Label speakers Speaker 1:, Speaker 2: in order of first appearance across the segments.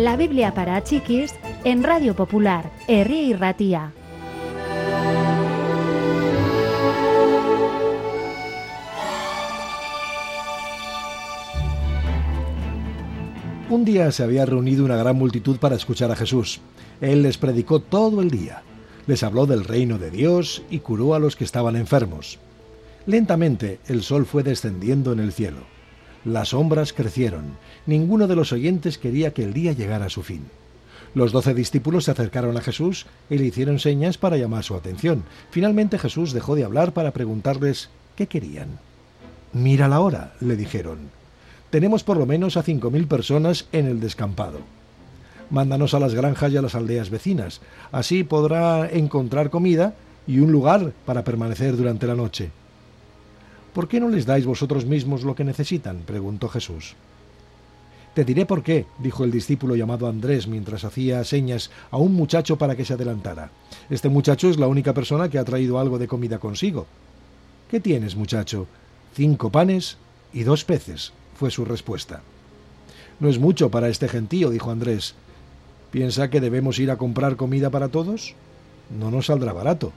Speaker 1: La Biblia para chiquis en Radio Popular, Herri y Ratía.
Speaker 2: Un día se había reunido una gran multitud para escuchar a Jesús. Él les predicó todo el día. Les habló del reino de Dios y curó a los que estaban enfermos. Lentamente el sol fue descendiendo en el cielo. Las sombras crecieron. Ninguno de los oyentes quería que el día llegara a su fin. Los doce discípulos se acercaron a Jesús y le hicieron señas para llamar su atención. Finalmente Jesús dejó de hablar para preguntarles qué querían. Mira la hora, le dijeron tenemos por lo menos a 5.000 personas en el descampado. Mándanos a las granjas y a las aldeas vecinas. Así podrá encontrar comida y un lugar para permanecer durante la noche. ¿Por qué no les dais vosotros mismos lo que necesitan? preguntó Jesús. Te diré por qué, dijo el discípulo llamado Andrés mientras hacía señas a un muchacho para que se adelantara. Este muchacho es la única persona que ha traído algo de comida consigo. ¿Qué tienes, muchacho? Cinco panes y dos peces, fue su respuesta. No es mucho para este gentío, dijo Andrés. ¿Piensa que debemos ir a comprar comida para todos? No nos saldrá barato.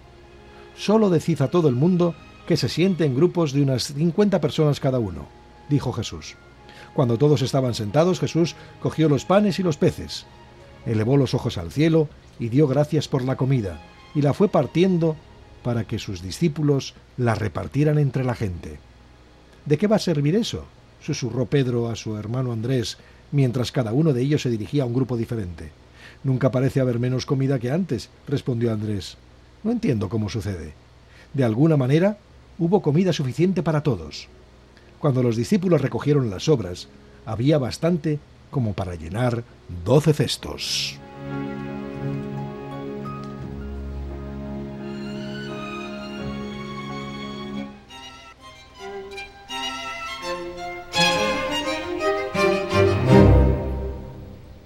Speaker 2: Solo decid a todo el mundo que se siente en grupos de unas cincuenta personas cada uno, dijo Jesús. Cuando todos estaban sentados, Jesús cogió los panes y los peces, elevó los ojos al cielo y dio gracias por la comida, y la fue partiendo para que sus discípulos la repartieran entre la gente. ¿De qué va a servir eso? susurró Pedro a su hermano Andrés, mientras cada uno de ellos se dirigía a un grupo diferente. Nunca parece haber menos comida que antes, respondió Andrés. No entiendo cómo sucede. De alguna manera, hubo comida suficiente para todos. Cuando los discípulos recogieron las sobras, había bastante como para llenar doce cestos.